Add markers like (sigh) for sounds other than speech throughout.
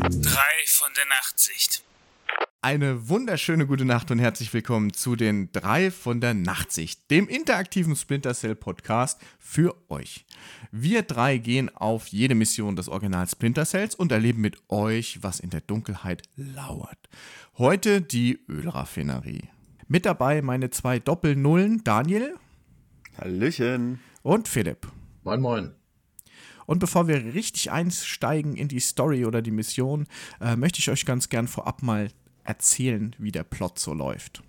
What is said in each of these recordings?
Drei von der Nachtsicht. Eine wunderschöne gute Nacht und herzlich willkommen zu den drei von der Nachtsicht, dem interaktiven Splinter Cell Podcast für euch. Wir drei gehen auf jede Mission des Original Splinter Cells und erleben mit euch, was in der Dunkelheit lauert. Heute die Ölraffinerie. Mit dabei meine zwei Doppelnullen, Daniel. Hallöchen. Und Philipp. Moin, moin. Und bevor wir richtig einsteigen in die Story oder die Mission, äh, möchte ich euch ganz gern vorab mal erzählen, wie der Plot so läuft.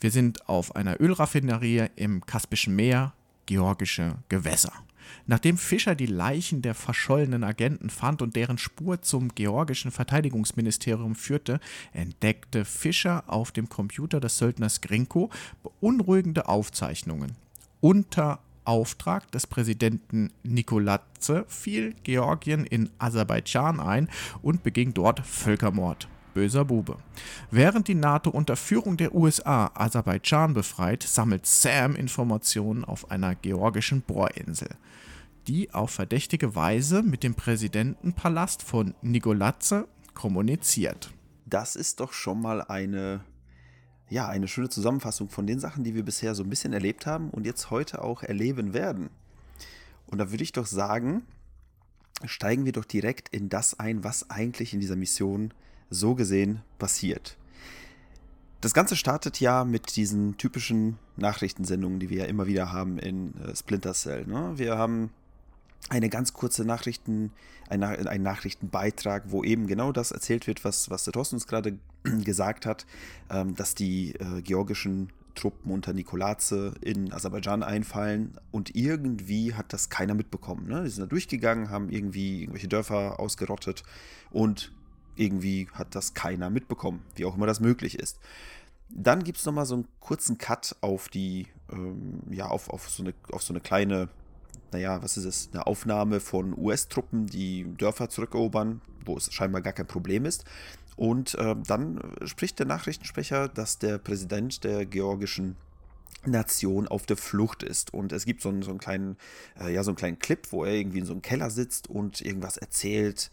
Wir sind auf einer Ölraffinerie im Kaspischen Meer, georgische Gewässer. Nachdem Fischer die Leichen der verschollenen Agenten fand und deren Spur zum georgischen Verteidigungsministerium führte, entdeckte Fischer auf dem Computer des Söldners Grinko beunruhigende Aufzeichnungen. Unter Auftrag des Präsidenten Nikolatze fiel Georgien in Aserbaidschan ein und beging dort Völkermord. Böser Bube. Während die NATO unter Führung der USA Aserbaidschan befreit, sammelt Sam Informationen auf einer georgischen Bohrinsel, die auf verdächtige Weise mit dem Präsidentenpalast von Nikolatze kommuniziert. Das ist doch schon mal eine ja, eine schöne Zusammenfassung von den Sachen, die wir bisher so ein bisschen erlebt haben und jetzt heute auch erleben werden. Und da würde ich doch sagen, steigen wir doch direkt in das ein, was eigentlich in dieser Mission so gesehen passiert. Das Ganze startet ja mit diesen typischen Nachrichtensendungen, die wir ja immer wieder haben in äh, Splinter Cell. Ne? Wir haben eine ganz kurze Nachrichten, ein, ein, Nachrichtenbeitrag, wo eben genau das erzählt wird, was, was der Thorsten uns gerade (clears throat) gesagt hat, ähm, dass die äh, georgischen Truppen unter Nikolaze in Aserbaidschan einfallen und irgendwie hat das keiner mitbekommen. Ne? Die sind da durchgegangen, haben irgendwie irgendwelche Dörfer ausgerottet und irgendwie hat das keiner mitbekommen, wie auch immer das möglich ist. Dann gibt es nochmal so einen kurzen Cut auf die, ähm, ja, auf, auf, so eine, auf so eine kleine naja, was ist es, eine Aufnahme von US-Truppen, die Dörfer zurückerobern, wo es scheinbar gar kein Problem ist. Und äh, dann spricht der Nachrichtensprecher, dass der Präsident der georgischen Nation auf der Flucht ist. Und es gibt so einen, so einen kleinen, äh, ja, so einen kleinen Clip, wo er irgendwie in so einem Keller sitzt und irgendwas erzählt,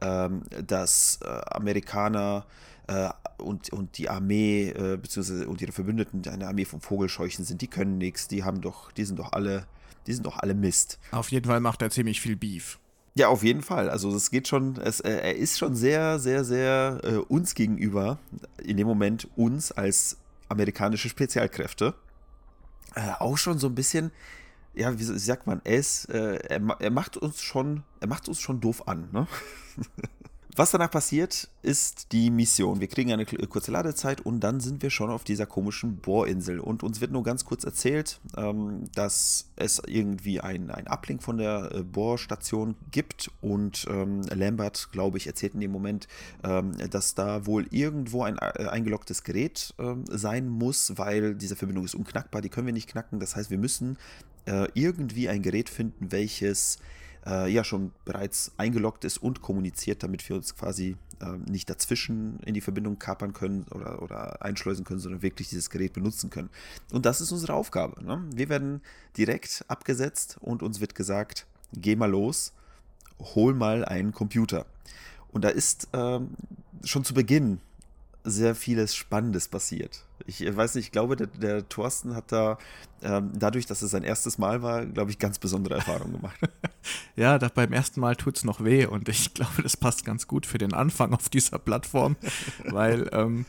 ähm, dass äh, Amerikaner äh, und, und die Armee, äh, beziehungsweise und ihre Verbündeten, eine Armee von Vogelscheuchen sind, die können nichts, die haben doch, die sind doch alle die sind doch alle Mist. Auf jeden Fall macht er ziemlich viel Beef. Ja, auf jeden Fall. Also es geht schon, es, äh, er ist schon sehr, sehr, sehr äh, uns gegenüber, in dem Moment uns als amerikanische Spezialkräfte, äh, auch schon so ein bisschen, ja, wie sagt man, er, ist, äh, er, er, macht uns schon, er macht uns schon doof an, ne? (laughs) Was danach passiert, ist die Mission. Wir kriegen eine kurze Ladezeit und dann sind wir schon auf dieser komischen Bohrinsel. Und uns wird nur ganz kurz erzählt, ähm, dass es irgendwie ein, ein Uplink von der äh, Bohrstation gibt. Und ähm, Lambert, glaube ich, erzählt in dem Moment, ähm, dass da wohl irgendwo ein äh, eingeloggtes Gerät äh, sein muss, weil diese Verbindung ist unknackbar. Die können wir nicht knacken. Das heißt, wir müssen äh, irgendwie ein Gerät finden, welches äh, ja schon bereits eingeloggt ist und kommuniziert, damit wir uns quasi äh, nicht dazwischen in die Verbindung kapern können oder, oder einschleusen können, sondern wirklich dieses Gerät benutzen können. Und das ist unsere Aufgabe. Ne? Wir werden direkt abgesetzt und uns wird gesagt, geh mal los, hol mal einen Computer. Und da ist ähm, schon zu Beginn sehr vieles Spannendes passiert. Ich weiß nicht, ich glaube, der, der Thorsten hat da ähm, dadurch, dass es sein erstes Mal war, glaube ich, ganz besondere Erfahrungen gemacht. (laughs) ja, da, beim ersten Mal tut es noch weh und ich (laughs) glaube, das passt ganz gut für den Anfang auf dieser Plattform, (laughs) weil ähm,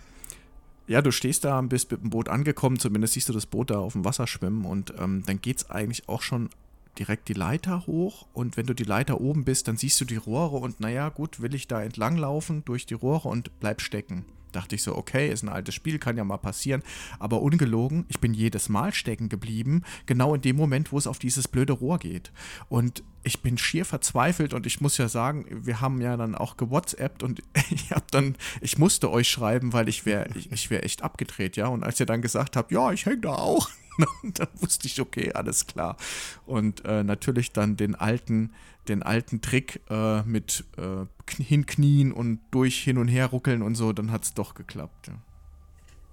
ja, du stehst da, bist mit dem Boot angekommen, zumindest siehst du das Boot da auf dem Wasser schwimmen und ähm, dann geht es eigentlich auch schon direkt die Leiter hoch und wenn du die Leiter oben bist, dann siehst du die Rohre und naja, gut, will ich da entlang laufen durch die Rohre und bleib stecken. Dachte ich so, okay, ist ein altes Spiel, kann ja mal passieren. Aber ungelogen, ich bin jedes Mal stecken geblieben, genau in dem Moment, wo es auf dieses blöde Rohr geht. Und ich bin schier verzweifelt und ich muss ja sagen, wir haben ja dann auch gewhatsappt und (laughs) ich hab dann, ich musste euch schreiben, weil ich wäre ich, ich wär echt abgedreht, ja. Und als ihr dann gesagt habt, ja, ich hänge da auch, (laughs) dann wusste ich, okay, alles klar. Und äh, natürlich dann den alten, den alten Trick äh, mit äh, hinknien und durch hin und her ruckeln und so, dann hat es doch geklappt. Ja.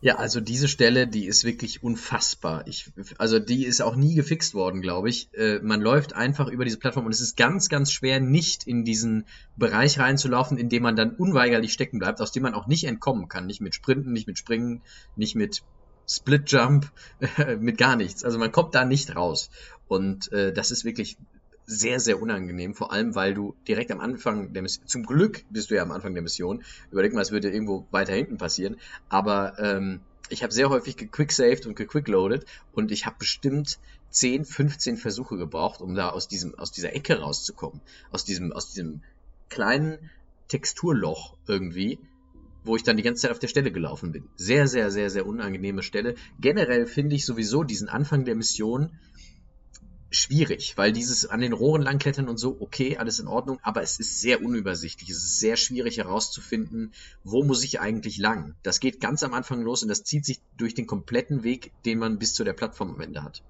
Ja, also diese Stelle, die ist wirklich unfassbar. Ich, also die ist auch nie gefixt worden, glaube ich. Äh, man läuft einfach über diese Plattform und es ist ganz, ganz schwer, nicht in diesen Bereich reinzulaufen, in dem man dann unweigerlich stecken bleibt, aus dem man auch nicht entkommen kann. Nicht mit Sprinten, nicht mit Springen, nicht mit Split Jump, (laughs) mit gar nichts. Also man kommt da nicht raus. Und äh, das ist wirklich sehr, sehr unangenehm, vor allem weil du direkt am Anfang der Mission, zum Glück bist du ja am Anfang der Mission, überleg mal, es würde irgendwo weiter hinten passieren, aber ähm, ich habe sehr häufig gequicksaved und gequickloaded und ich habe bestimmt 10, 15 Versuche gebraucht, um da aus diesem, aus dieser Ecke rauszukommen, aus diesem, aus diesem kleinen Texturloch irgendwie, wo ich dann die ganze Zeit auf der Stelle gelaufen bin. Sehr, sehr, sehr, sehr unangenehme Stelle. Generell finde ich sowieso diesen Anfang der Mission schwierig, weil dieses an den Rohren langklettern und so, okay, alles in Ordnung, aber es ist sehr unübersichtlich. Es ist sehr schwierig herauszufinden, wo muss ich eigentlich lang. Das geht ganz am Anfang los und das zieht sich durch den kompletten Weg, den man bis zu der Plattform am Ende hat.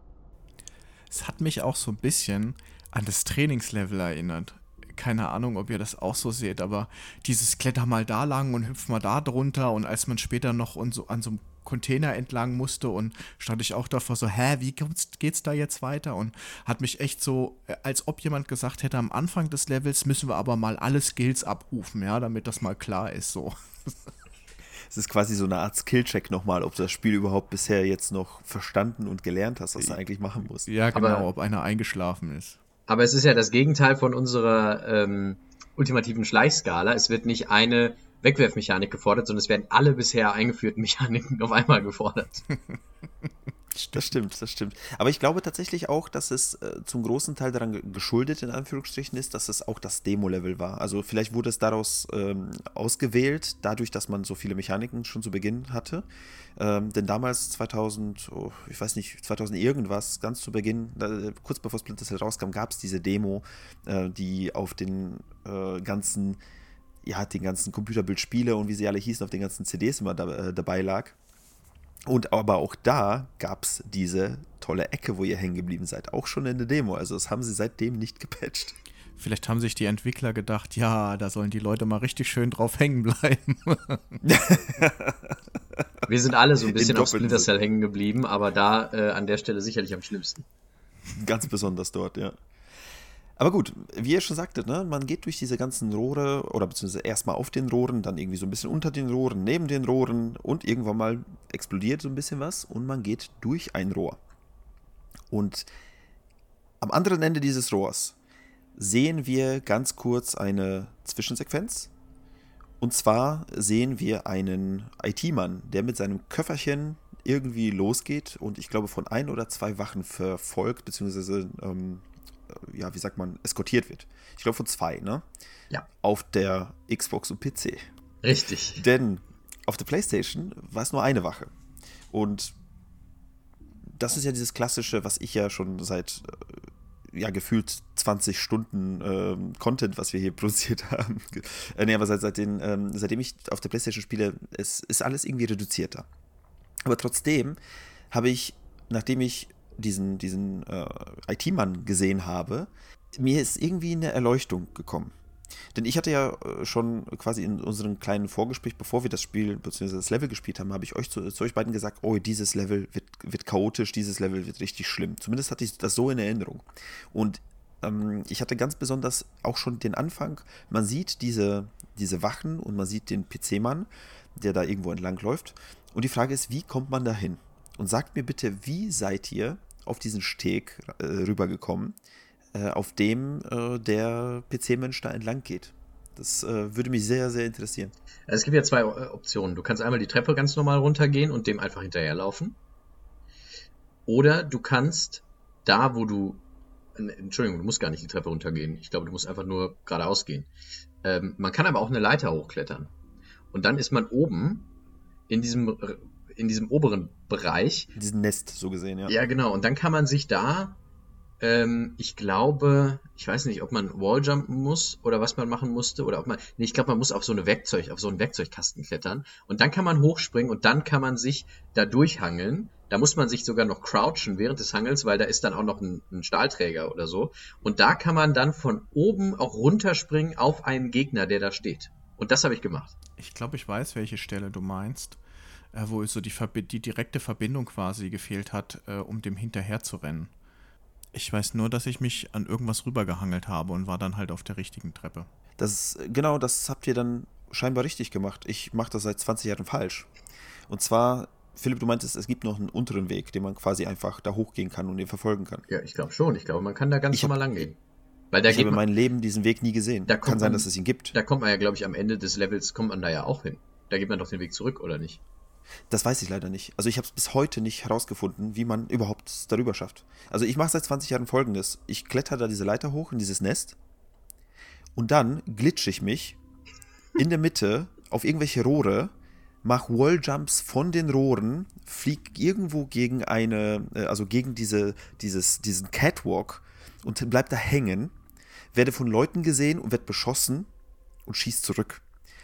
Es hat mich auch so ein bisschen an das Trainingslevel erinnert. Keine Ahnung, ob ihr das auch so seht, aber dieses Kletter mal da lang und hüpf mal da drunter und als man später noch so, an so einem Container entlang musste und stand ich auch davor so, hä, wie geht's da jetzt weiter? Und hat mich echt so, äh, als ob jemand gesagt hätte, am Anfang des Levels müssen wir aber mal alle Skills abrufen, ja, damit das mal klar ist, so. (laughs) Es ist quasi so eine Art Skillcheck nochmal, ob du das Spiel überhaupt bisher jetzt noch verstanden und gelernt hast, was du eigentlich machen musst. Ja, genau, aber, ob einer eingeschlafen ist. Aber es ist ja das Gegenteil von unserer ähm, ultimativen Schleichskala. Es wird nicht eine Wegwerfmechanik gefordert, sondern es werden alle bisher eingeführten (laughs) Mechaniken auf einmal gefordert. (laughs) Das stimmt, das stimmt. Aber ich glaube tatsächlich auch, dass es äh, zum großen Teil daran geschuldet, in Anführungsstrichen, ist, dass es auch das Demo-Level war. Also vielleicht wurde es daraus ähm, ausgewählt, dadurch, dass man so viele Mechaniken schon zu Beginn hatte. Ähm, denn damals, 2000, oh, ich weiß nicht, 2000 irgendwas, ganz zu Beginn, äh, kurz bevor Splinter Cell rauskam, gab es diese Demo, äh, die auf den äh, ganzen ja, den ganzen Computerbildspiele und wie sie alle hießen, auf den ganzen CDs immer da, äh, dabei lag. Und aber auch da gab es diese tolle Ecke, wo ihr hängen geblieben seid, auch schon in der Demo. Also das haben sie seitdem nicht gepatcht. Vielleicht haben sich die Entwickler gedacht, ja, da sollen die Leute mal richtig schön drauf hängen bleiben. (laughs) Wir sind alle so ein bisschen auf Splinter Cell hängen geblieben, aber da äh, an der Stelle sicherlich am schlimmsten. Ganz besonders dort, ja. Aber gut, wie ihr schon sagtet, ne, man geht durch diese ganzen Rohre oder beziehungsweise erstmal auf den Rohren, dann irgendwie so ein bisschen unter den Rohren, neben den Rohren und irgendwann mal explodiert so ein bisschen was und man geht durch ein Rohr. Und am anderen Ende dieses Rohrs sehen wir ganz kurz eine Zwischensequenz. Und zwar sehen wir einen IT-Mann, der mit seinem Köfferchen irgendwie losgeht und ich glaube von ein oder zwei Wachen verfolgt, beziehungsweise ähm, äh, ja, wie sagt man, eskortiert wird. Ich glaube von zwei, ne? Ja. Auf der Xbox und PC. Richtig. Denn auf der PlayStation war es nur eine Wache. Und das ist ja dieses klassische, was ich ja schon seit äh, ja gefühlt 20 Stunden ähm, Content, was wir hier (laughs) produziert haben. äh, nee, aber seit, seit den, ähm, seitdem ich auf der PlayStation spiele, es ist alles irgendwie reduzierter. Aber trotzdem habe ich, nachdem ich diesen, diesen äh, IT-Mann gesehen habe, mir ist irgendwie eine Erleuchtung gekommen. Denn ich hatte ja äh, schon quasi in unserem kleinen Vorgespräch, bevor wir das Spiel bzw. das Level gespielt haben, habe ich euch zu, zu, euch beiden gesagt, oh, dieses Level wird, wird chaotisch, dieses Level wird richtig schlimm. Zumindest hatte ich das so in Erinnerung. Und ähm, ich hatte ganz besonders auch schon den Anfang, man sieht diese, diese Wachen und man sieht den PC-Mann, der da irgendwo entlang läuft. Und die Frage ist, wie kommt man da hin? Und sagt mir bitte, wie seid ihr auf diesen Steg äh, rübergekommen, äh, auf dem äh, der PC-Mensch da entlang geht. Das äh, würde mich sehr, sehr interessieren. Es gibt ja zwei äh, Optionen. Du kannst einmal die Treppe ganz normal runtergehen und dem einfach hinterherlaufen. Oder du kannst da, wo du. Entschuldigung, du musst gar nicht die Treppe runtergehen. Ich glaube, du musst einfach nur geradeaus gehen. Ähm, man kann aber auch eine Leiter hochklettern. Und dann ist man oben in diesem in diesem oberen Bereich. In diesem Nest, so gesehen, ja. Ja, genau. Und dann kann man sich da, ähm, ich glaube, ich weiß nicht, ob man Walljumpen muss oder was man machen musste oder ob man, nee, ich glaube, man muss auf so eine Werkzeug, auf so einen Werkzeugkasten klettern und dann kann man hochspringen und dann kann man sich da durchhangeln. Da muss man sich sogar noch crouchen während des Hangels, weil da ist dann auch noch ein, ein Stahlträger oder so. Und da kann man dann von oben auch runterspringen auf einen Gegner, der da steht. Und das habe ich gemacht. Ich glaube, ich weiß, welche Stelle du meinst. Äh, wo so die, die, direkte Verbindung quasi gefehlt hat, äh, um dem hinterher zu rennen. Ich weiß nur, dass ich mich an irgendwas rübergehangelt habe und war dann halt auf der richtigen Treppe. Das genau, das habt ihr dann scheinbar richtig gemacht. Ich mache das seit 20 Jahren falsch. Und zwar, Philipp, du meintest, es gibt noch einen unteren Weg, den man quasi einfach da hochgehen kann und den verfolgen kann. Ja, ich glaube schon. Ich glaube, man kann da ganz Ich normal lang gehen. Weil da ich habe in meinem Leben diesen Weg nie gesehen. Da kann sein, man- dass es ihn gibt. da kommt man ja, glaube ich, am Ende des Levels kommt man da ja auch hin. Da geht man doch den Weg zurück, oder nicht? Das weiß ich leider nicht. Also ich habe es bis heute nicht herausgefunden, wie man überhaupt darüber schafft. Also ich mache seit 20 Jahren folgendes. Ich kletter da diese Leiter hoch in dieses Nest und dann glitsche ich mich in der Mitte auf irgendwelche Rohre, mache Walljumps von den Rohren, flieg irgendwo gegen eine, äh, also gegen diese, dieses, diesen Catwalk und bleib da hängen, werde von Leuten gesehen und werde beschossen und schieß zurück.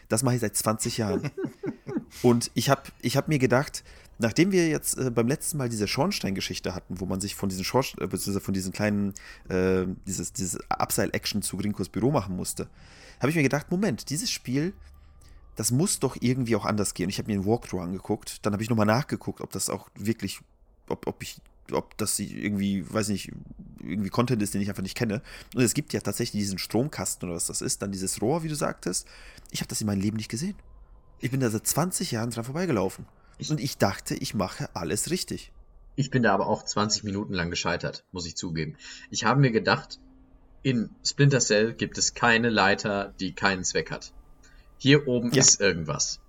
Das mache ich seit 20 Jahren. (laughs) Und ich habe ich hab mir gedacht, nachdem wir jetzt äh, beim letzten Mal diese Schornstein-Geschichte hatten, wo man sich von diesen Schornstein, äh, beziehungsweise von diesen kleinen, äh, dieses, dieses Abseil-Action zu Grinkos Büro machen musste, habe ich mir gedacht, Moment, dieses Spiel, das muss doch irgendwie auch anders gehen. Ich habe mir einen Walkthrough angeguckt, dann habe ich nochmal nachgeguckt, ob das auch wirklich, ob, ob ich, ob das irgendwie, weiß nicht, irgendwie Content ist, den ich einfach nicht kenne. Und es gibt ja tatsächlich diesen Stromkasten oder was das ist, dann dieses Rohr, wie du sagtest. Ich habe das in meinem Leben nicht gesehen. Ich bin da seit 20 Jahren dran vorbeigelaufen. Und ich dachte, ich mache alles richtig. Ich bin da aber auch 20 Minuten lang gescheitert, muss ich zugeben. Ich habe mir gedacht, in Splinter Cell gibt es keine Leiter, die keinen Zweck hat. Hier oben Ja. ist irgendwas.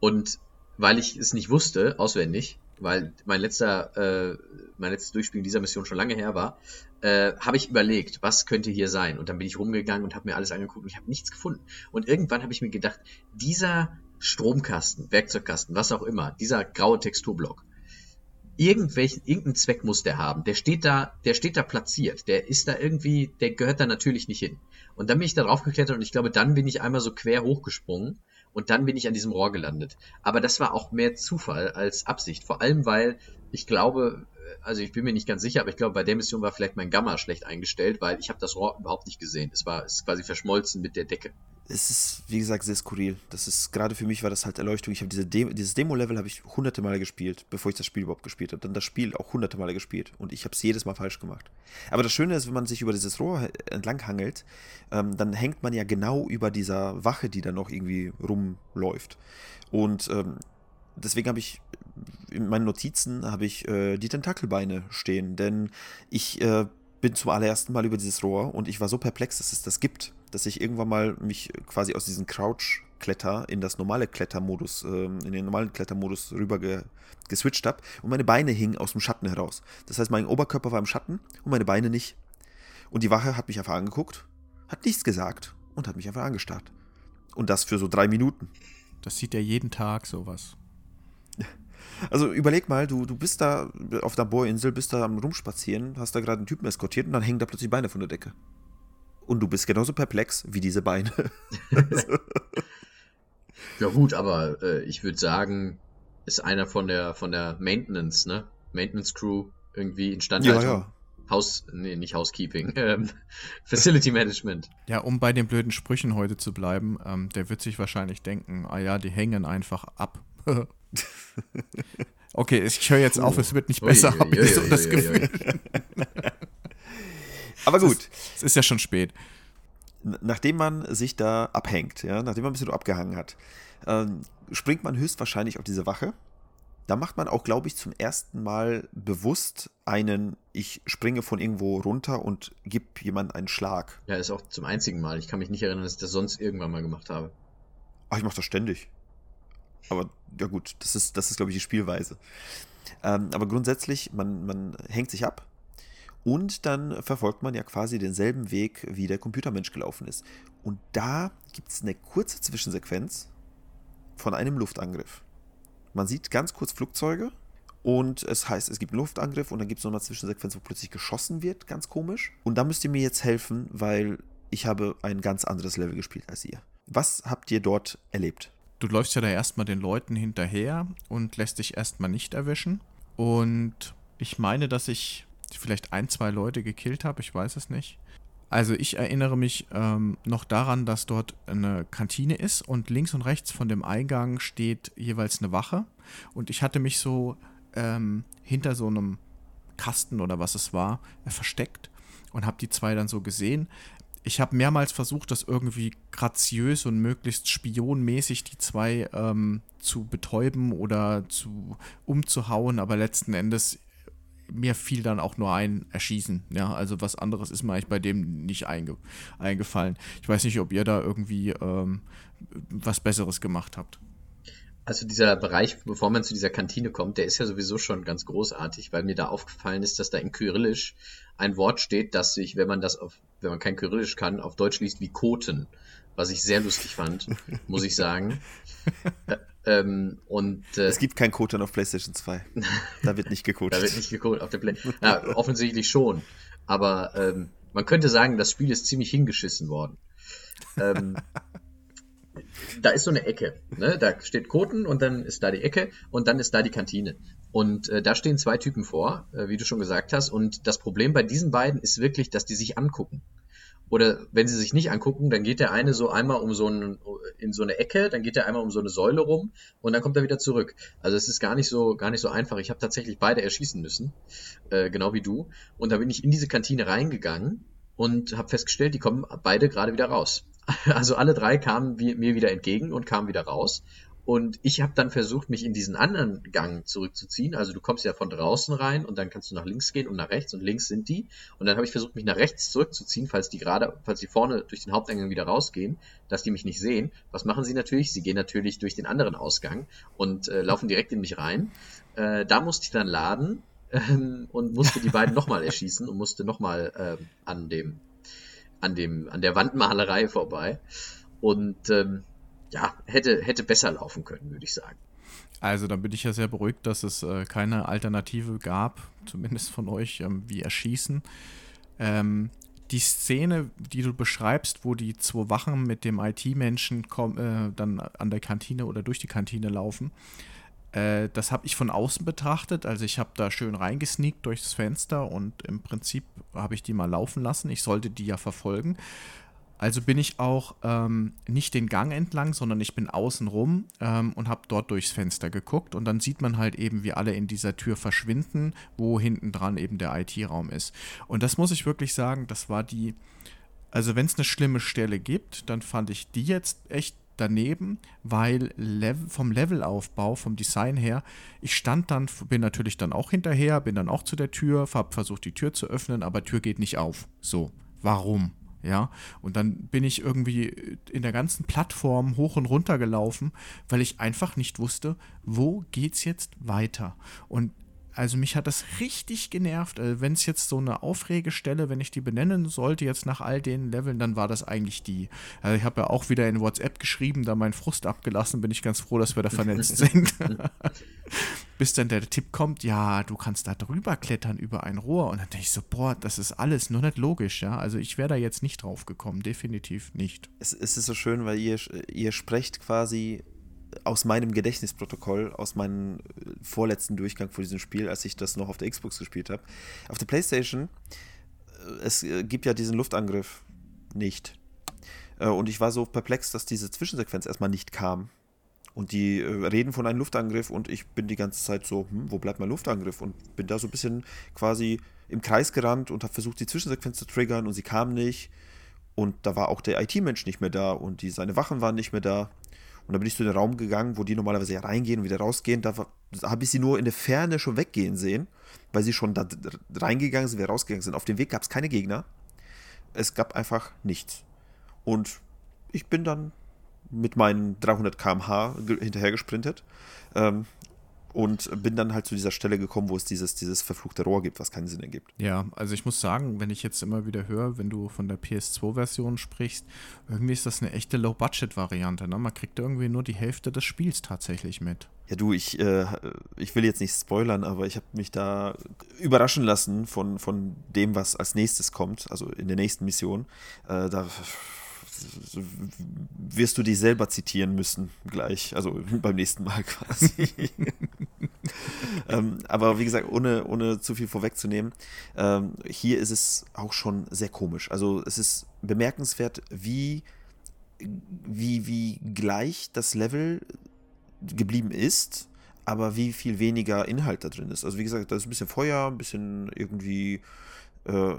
Und weil ich es nicht wusste, auswendig, weil mein letzter, äh, mein letztes Durchspielen dieser Mission schon lange her war, äh, habe ich überlegt, was könnte hier sein. Und dann bin ich rumgegangen und habe mir alles angeguckt und ich habe nichts gefunden. Und irgendwann habe ich mir gedacht, dieser Stromkasten, Werkzeugkasten, was auch immer, dieser graue Texturblock, irgendwelchen, irgendeinen Zweck muss der haben. Der steht da, der steht da platziert. Der ist da irgendwie, der gehört da natürlich nicht hin. Und dann bin ich da drauf geklettert und ich glaube, dann bin ich einmal so quer hochgesprungen und dann bin ich an diesem Rohr gelandet. Aber das war auch mehr Zufall als Absicht. Vor allem, weil ich glaube, also ich bin mir nicht ganz sicher, aber ich glaube, bei der Mission war vielleicht mein Gamma schlecht eingestellt, weil ich habe das Rohr überhaupt nicht gesehen. Es war, es ist quasi verschmolzen mit der Decke. Es ist, wie gesagt, sehr skurril. Das ist, gerade für mich war das halt Erleuchtung. Ich habe diese Dem dieses Demo-Level habe ich hunderte Male gespielt, bevor ich das Spiel überhaupt gespielt habe. Dann das Spiel auch hunderte Male gespielt. Und ich habe es jedes Mal falsch gemacht. Aber das Schöne ist, wenn man sich über dieses Rohr entlang hangelt, ähm, dann hängt man ja genau über dieser Wache, die da noch irgendwie rumläuft. Und ähm, deswegen habe ich in meinen Notizen habe ich äh, die Tentakelbeine stehen, denn ich äh, bin zum allerersten Mal über dieses Rohr und ich war so perplex, dass es das gibt, dass ich irgendwann mal mich quasi aus diesem Crouch-Kletter in das normale Klettermodus, ähm, in den normalen Klettermodus rüber ge geswitcht habe und meine Beine hingen aus dem Schatten heraus. Das heißt, mein Oberkörper war im Schatten und meine Beine nicht. Und die Wache hat mich einfach angeguckt, hat nichts gesagt und hat mich einfach angestarrt. Und das für so drei Minuten. Das sieht er jeden Tag, sowas. (laughs) Also überleg mal, du, du bist da auf der Bohrinsel, bist da am Rumspazieren, hast da gerade einen Typen eskortiert und dann hängen da plötzlich Beine von der Decke. Und du bist genauso perplex wie diese Beine. (laughs) Ja gut, aber äh, ich würde sagen, ist einer von der von der Maintenance, ne? Maintenance Crew irgendwie Instandhaltung. Haus, nee, nicht Housekeeping, (laughs) ähm, Facility Management. Ja, um bei den blöden Sprüchen heute zu bleiben, ähm, der wird sich wahrscheinlich denken, ah ja, die hängen einfach ab. (laughs) okay, ich höre jetzt auf, es wird nicht besser, habe ich so das. Gefühl. Aber gut, Es ist ja schon spät. nachdem man sich da abhängt, ja, nachdem man ein bisschen abgehangen hat, ähm, springt man höchstwahrscheinlich auf diese Wache. Da macht man auch, glaube ich, zum ersten Mal bewusst einen, ich springe von irgendwo runter und gib jemandem einen Schlag. Ja, ist auch zum einzigen Mal. Ich kann mich nicht erinnern, dass ich das sonst irgendwann mal gemacht habe. Ach, ich mache das ständig. Aber ja gut, das ist, das ist glaube ich, die Spielweise. Ähm, aber grundsätzlich, man, man hängt sich ab und dann verfolgt man ja quasi denselben Weg, wie der Computermensch gelaufen ist. Und da gibt es eine kurze Zwischensequenz von einem Luftangriff. Man sieht ganz kurz Flugzeuge und es heißt, es gibt einen Luftangriff und dann gibt es nochmal eine Zwischensequenz, wo plötzlich geschossen wird, ganz komisch. Und da müsst ihr mir jetzt helfen, weil ich habe ein ganz anderes Level gespielt als ihr. Was habt ihr dort erlebt? Du läufst ja da erstmal den Leuten hinterher und lässt dich erstmal nicht erwischen. Und ich meine, dass ich vielleicht ein, zwei Leute gekillt habe, ich weiß es nicht. also ich erinnere mich ähm, noch daran, dass dort eine Kantine ist und links und rechts von dem Eingang steht jeweils eine Wache. Und ich hatte mich so ähm, hinter so einem Kasten oder was es war äh, versteckt und habe die zwei dann so gesehen. Ich habe mehrmals versucht, das irgendwie graziös und möglichst spionmäßig die zwei ähm, zu betäuben oder zu umzuhauen, aber letzten Endes mir fiel dann auch nur ein Erschießen. Ja, also was anderes ist mir eigentlich bei dem nicht einge eingefallen. Ich weiß nicht, ob ihr da irgendwie ähm, was Besseres gemacht habt. Also dieser Bereich, bevor man zu dieser Kantine kommt, der ist ja sowieso schon ganz großartig, weil mir da aufgefallen ist, dass da in Kyrillisch ein Wort steht, das sich, wenn man das auf, wenn man kein Kyrillisch kann, auf Deutsch liest wie Koten, was ich sehr lustig fand, muss ich sagen. (laughs) Ähm, und, äh, es gibt kein Code auf PlayStation 2. (laughs) Da wird nicht gecodet. da wird nicht gecodet auf der Play. Ja, offensichtlich schon. Aber ähm, man könnte sagen, das Spiel ist ziemlich hingeschissen worden. Ähm, (laughs) da ist so eine Ecke. Ne? Da steht Koten und dann ist da die Ecke und dann ist da die Kantine. Und äh, da stehen zwei Typen vor, äh, wie du schon gesagt hast. Und das Problem bei diesen beiden ist wirklich, dass die sich angucken. Oder wenn sie sich nicht angucken, dann geht der eine so einmal um so einen, in so eine Ecke, dann geht der einmal um so eine Säule rum und dann kommt er wieder zurück. Also es ist gar nicht so, gar nicht so einfach. Ich habe tatsächlich beide erschießen müssen, äh, genau wie du. Und da bin ich in diese Kantine reingegangen und habe festgestellt, die kommen beide gerade wieder raus. (laughs) Also alle drei kamen mir wieder entgegen und kamen wieder raus. Und ich habe dann versucht, mich in diesen anderen Gang zurückzuziehen. Also du kommst ja von draußen rein und dann kannst du nach links gehen und nach rechts und links sind die. Und dann habe ich versucht, mich nach rechts zurückzuziehen, falls die gerade, falls die vorne durch den Haupteingang wieder rausgehen, dass die mich nicht sehen. Was machen sie natürlich? Sie gehen natürlich durch den anderen Ausgang und äh, laufen direkt in mich rein. Äh, da musste ich dann laden ähm, und musste die beiden nochmal erschießen und musste nochmal äh, an dem, an dem, an der Wandmalerei vorbei. Und ähm, ja, hätte, hätte besser laufen können, würde ich sagen. Also da bin ich ja sehr beruhigt, dass es äh, keine Alternative gab, zumindest von euch, ähm, wie Erschießen. Ähm, die Szene, die du beschreibst, wo die zwei Wachen mit dem IT-Menschen äh, dann an der Kantine oder durch die Kantine laufen, äh, das habe ich von außen betrachtet. Also ich habe da schön reingesneakt durchs Fenster und im Prinzip habe ich die mal laufen lassen. Ich sollte die ja verfolgen. Also bin ich auch ähm, nicht den Gang entlang, sondern ich bin außen rum ähm, und habe dort durchs Fenster geguckt und dann sieht man halt eben, wie alle in dieser Tür verschwinden, wo hinten dran eben der IT-Raum ist. Und das muss ich wirklich sagen, das war die, also wenn es eine schlimme Stelle gibt, dann fand ich die jetzt echt daneben, weil Level, vom Levelaufbau, vom Design her, ich stand dann, bin natürlich dann auch hinterher, bin dann auch zu der Tür, habe versucht die Tür zu öffnen, aber Tür geht nicht auf. So, warum? Ja, und dann bin ich irgendwie in der ganzen Plattform hoch und runter gelaufen, weil ich einfach nicht wusste, wo geht's jetzt weiter. Und also mich hat das richtig genervt. Also wenn es jetzt so eine Aufregestelle, wenn ich die benennen sollte, jetzt nach all den Leveln, dann war das eigentlich die. Also ich habe ja auch wieder in WhatsApp geschrieben, da meinen Frust abgelassen, bin ich ganz froh, dass wir da vernetzt (laughs) sind. (laughs) Bis dann der Tipp kommt, ja, du kannst da drüber klettern über ein Rohr. Und dann denke ich so, boah, das ist alles nur nicht logisch, ja. Also ich wäre da jetzt nicht drauf gekommen, definitiv nicht. Es, es ist so schön, weil ihr, ihr sprecht quasi aus meinem Gedächtnisprotokoll, aus meinem äh, vorletzten Durchgang vor diesem Spiel, als ich das noch auf der Xbox gespielt habe. Auf der PlayStation, äh, es äh, gibt ja diesen Luftangriff nicht. Und ich war so perplex, dass diese Zwischensequenz erstmal nicht kam. Und die reden von einem Luftangriff und ich bin die ganze Zeit so, hm, wo bleibt mein Luftangriff? Und bin da so ein bisschen quasi im Kreis gerannt und habe versucht, die Zwischensequenz zu triggern und sie kam nicht. Und da war auch der IT-Mensch nicht mehr da und die, seine Wachen waren nicht mehr da. Und dann bin ich zu dem Raum gegangen, wo die normalerweise ja reingehen und wieder rausgehen. Da habe ich sie nur in der Ferne schon weggehen sehen, weil sie schon da reingegangen sind, wieder rausgegangen sind. Auf dem Weg gab es keine Gegner. Es gab einfach nichts. Und ich bin dann mit meinen 300 km/h hinterher gesprintet. Ähm, und bin dann halt zu dieser Stelle gekommen, wo es dieses, dieses verfluchte Rohr gibt, was keinen Sinn ergibt. Ja, also ich muss sagen, wenn ich jetzt immer wieder höre, wenn du von der PS2-Version sprichst, irgendwie ist das eine echte Low-Budget-Variante. Ne? Man kriegt irgendwie nur die Hälfte des Spiels tatsächlich mit. Ja, du, ich, äh, ich will jetzt nicht spoilern, aber ich habe mich da überraschen lassen von, von dem, was als nächstes kommt, also in der nächsten Mission. Äh, da wirst du dich selber zitieren müssen gleich, also (laughs) beim nächsten Mal quasi. (laughs) ähm, aber wie gesagt, ohne, ohne zu viel vorwegzunehmen, ähm, hier ist es auch schon sehr komisch. Also es ist bemerkenswert, wie, wie, wie gleich das Level geblieben ist, aber wie viel weniger Inhalt da drin ist. Also wie gesagt, da ist ein bisschen Feuer, ein bisschen irgendwie äh,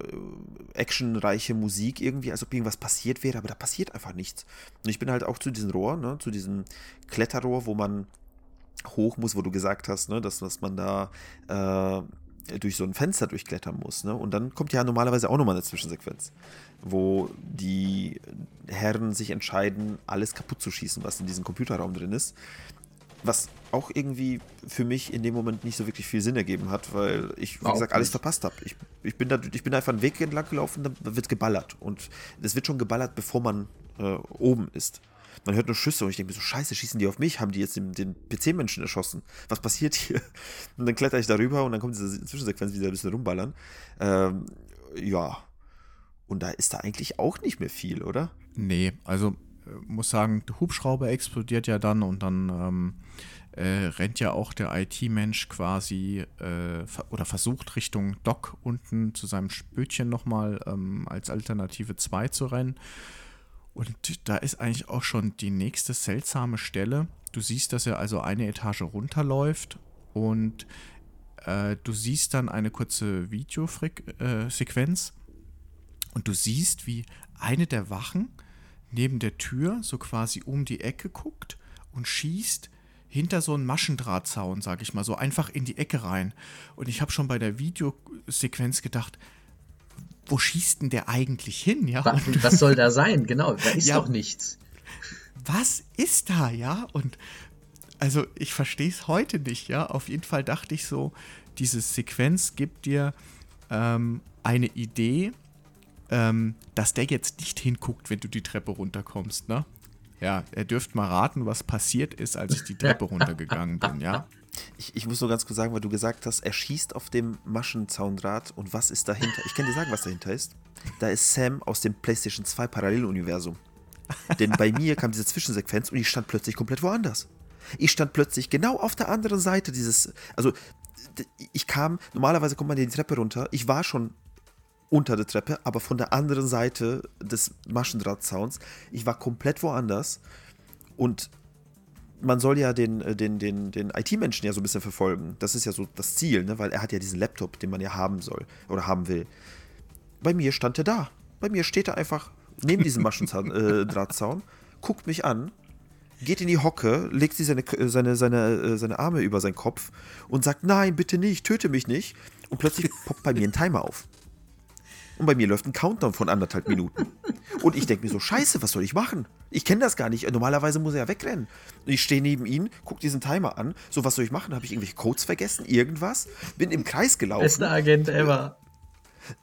actionreiche Musik irgendwie, als ob irgendwas passiert wäre, aber da passiert einfach nichts. Und ich bin halt auch zu diesem Rohr, ne, zu diesem Kletterrohr, wo man hoch muss, wo du gesagt hast, ne, dass, dass man da äh, durch so ein Fenster durchklettern muss. Ne? Und dann kommt ja normalerweise auch nochmal eine Zwischensequenz, wo die Herren sich entscheiden, alles kaputt zu schießen, was in diesem Computerraum drin ist. Was auch irgendwie für mich in dem Moment nicht so wirklich viel Sinn ergeben hat, weil ich, wie auch gesagt, alles nicht. verpasst habe. Ich, ich, bin da, ich bin einfach einen Weg entlang gelaufen, da wird geballert. Und es wird schon geballert, bevor man äh, oben ist. Man hört nur Schüsse und ich denke mir so, scheiße, schießen die auf mich? Haben die jetzt den, den PC-Menschen erschossen? Was passiert hier? (laughs) Und dann kletter ich darüber und dann kommt diese Zwischensequenz, wie sie ein bisschen rumballern. Ähm, ja. Und da ist da eigentlich auch nicht mehr viel, oder? Nee, also muss sagen, der Hubschrauber explodiert ja dann und dann ähm, äh, rennt ja auch der IT-Mensch quasi äh, oder versucht Richtung Dock unten zu seinem Spötchen nochmal ähm, als Alternative 2 zu rennen. Und da ist eigentlich auch schon die nächste seltsame Stelle. Du siehst, dass er also eine Etage runterläuft und äh, du siehst dann eine kurze Videosequenz äh, und du siehst, wie eine der Wachen neben der Tür so quasi um die Ecke guckt und schießt hinter so einen Maschendrahtzaun, sag ich mal, so einfach in die Ecke rein. Und ich habe schon bei der Videosequenz gedacht, wo schießt denn der eigentlich hin? Ja? Was, was soll da sein? Genau, da ist ja, doch nichts. Was ist da, ja? Und also ich verstehe es heute nicht, ja. Auf jeden Fall dachte ich so, diese Sequenz gibt dir ähm, eine Idee, ähm, dass der jetzt nicht hinguckt, wenn du die Treppe runterkommst, ne? Ja, er dürft mal raten, was passiert ist, als ich die Treppe (laughs) runtergegangen bin, ja? Ich, ich, muss nur ganz kurz sagen, weil du gesagt hast, er schießt auf dem Maschenzaundraht und was ist dahinter? Ich kann dir sagen, was dahinter ist. Da ist Sam aus dem PlayStation 2 Paralleluniversum. Denn bei mir kam diese Zwischensequenz und ich stand plötzlich komplett woanders. Ich stand plötzlich genau auf der anderen Seite dieses. Also, ich kam, normalerweise kommt man die Treppe runter. Ich war schon unter der Treppe, aber von der anderen Seite des Maschendrahtzauns. Ich war komplett woanders und man soll ja den, äh, den, den, den IT-Menschen ja so ein bisschen verfolgen. Das ist ja so das Ziel, ne? weil er hat ja diesen Laptop, den man ja haben soll oder haben will. Bei mir stand er da. Bei mir steht er einfach neben diesem Maschendrahtzaun, (laughs) äh, guckt mich an, geht in die Hocke, legt seine, äh, seine, seine, seine Arme über seinen Kopf und sagt, nein, bitte nicht, töte mich nicht. Und plötzlich poppt bei mir ein Timer auf. Und bei mir läuft ein Countdown von anderthalb Minuten. Und ich denke mir so, scheiße, was soll ich machen? Ich kenne das gar nicht. Normalerweise muss er ja wegrennen. Und ich stehe neben ihm, gucke diesen Timer an. So, was soll ich machen? Habe ich irgendwelche Codes vergessen? Irgendwas? Bin im Kreis gelaufen. Bester Agent ever.